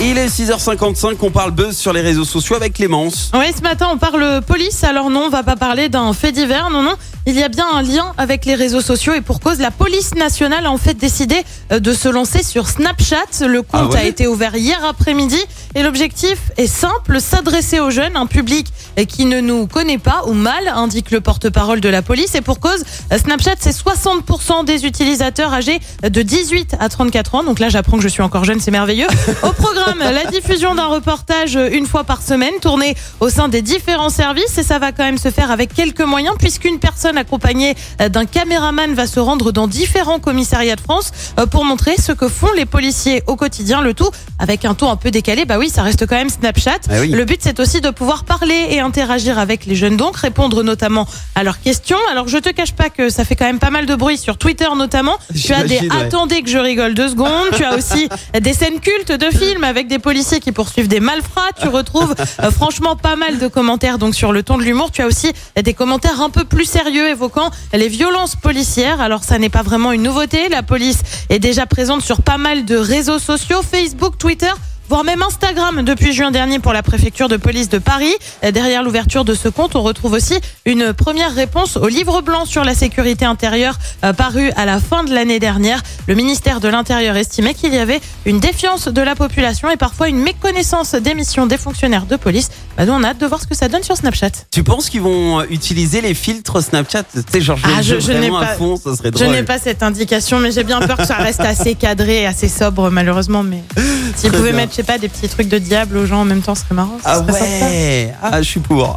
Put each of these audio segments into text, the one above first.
Il est 6h55, on parle buzz sur les réseaux sociaux avec Clémence. Oui, ce matin, on parle police. Alors non, on va pas parler d'un fait divers. Non, non. Il y a bien un lien avec les réseaux sociaux et pour cause, la police nationale a en fait décidé euh, de se lancer sur Snapchat. Le compte Ah ouais a été ouvert hier après-midi et l'objectif est simple, s'adresser aux jeunes, un public euh, qui ne nous connaît pas ou mal, indique le porte-parole de la police. Et pour cause, euh, Snapchat, c'est 60% des utilisateurs âgés de 18 à 34 ans. Donc là, j'apprends que je suis encore jeune, c'est merveilleux. Au programme, la diffusion d'un reportage une fois par semaine, tourné au sein des différents services. Et ça va quand même se faire avec quelques moyens, puisqu'une personne accompagnée euh, d'un caméraman va se rendre dans différents commissariats de France euh, pour montrer ce que font les policiers au quotidien. Le tout avec un ton un peu décalé. Bah oui, ça reste quand même Snapchat. Ah oui. Le but, c'est aussi de pouvoir parler et interagir avec les jeunes, donc répondre notamment à leurs questions. Alors, je te cache pas que ça fait quand même pas mal de bruit sur Twitter notamment. Tu as des ouais. attendez que je rigole deux secondes. Tu as aussi des scènes cultes de films avec des policiers qui poursuivent des malfrats. Tu retrouves euh, franchement pas mal de commentaires donc sur le ton de l'humour. Tu as aussi des commentaires un peu plus sérieux évoquant les violences policières. Alors ça n'est pas vraiment une nouveauté. La police est déjà présente sur pas mal de réseaux sociaux, Facebook, Twitter voire même Instagram depuis juin dernier pour la préfecture de police de Paris. Derrière l'ouverture de ce compte, on retrouve aussi une première réponse au livre blanc sur la sécurité intérieure euh, paru à la fin de l'année dernière. Le ministère de l'Intérieur estimait qu'il y avait une défiance de la population et parfois une méconnaissance des missions des fonctionnaires de police. Bah, nous, on a hâte de voir ce que ça donne sur Snapchat. Tu penses qu'ils vont euh, utiliser les filtres Snapchat? Tu sais, genre, Ah, je, je- je n'ai à pas- fond, ça serait Je drôle. n'ai pas cette indication, mais j'ai bien peur que ça reste assez cadré et assez sobre, malheureusement. Mais s'ils pouvaient bien. mettre, sais pas, des petits trucs de diable aux gens en même temps, ce serait marrant. Ah serait sympa. ouais Ah, je suis pour.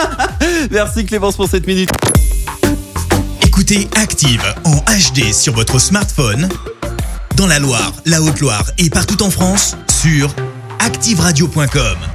Merci Clémence pour cette minute. Écoutez Active en HD sur votre smartphone, dans la Loire, la Haute-Loire et partout en France, sur activeradio.com.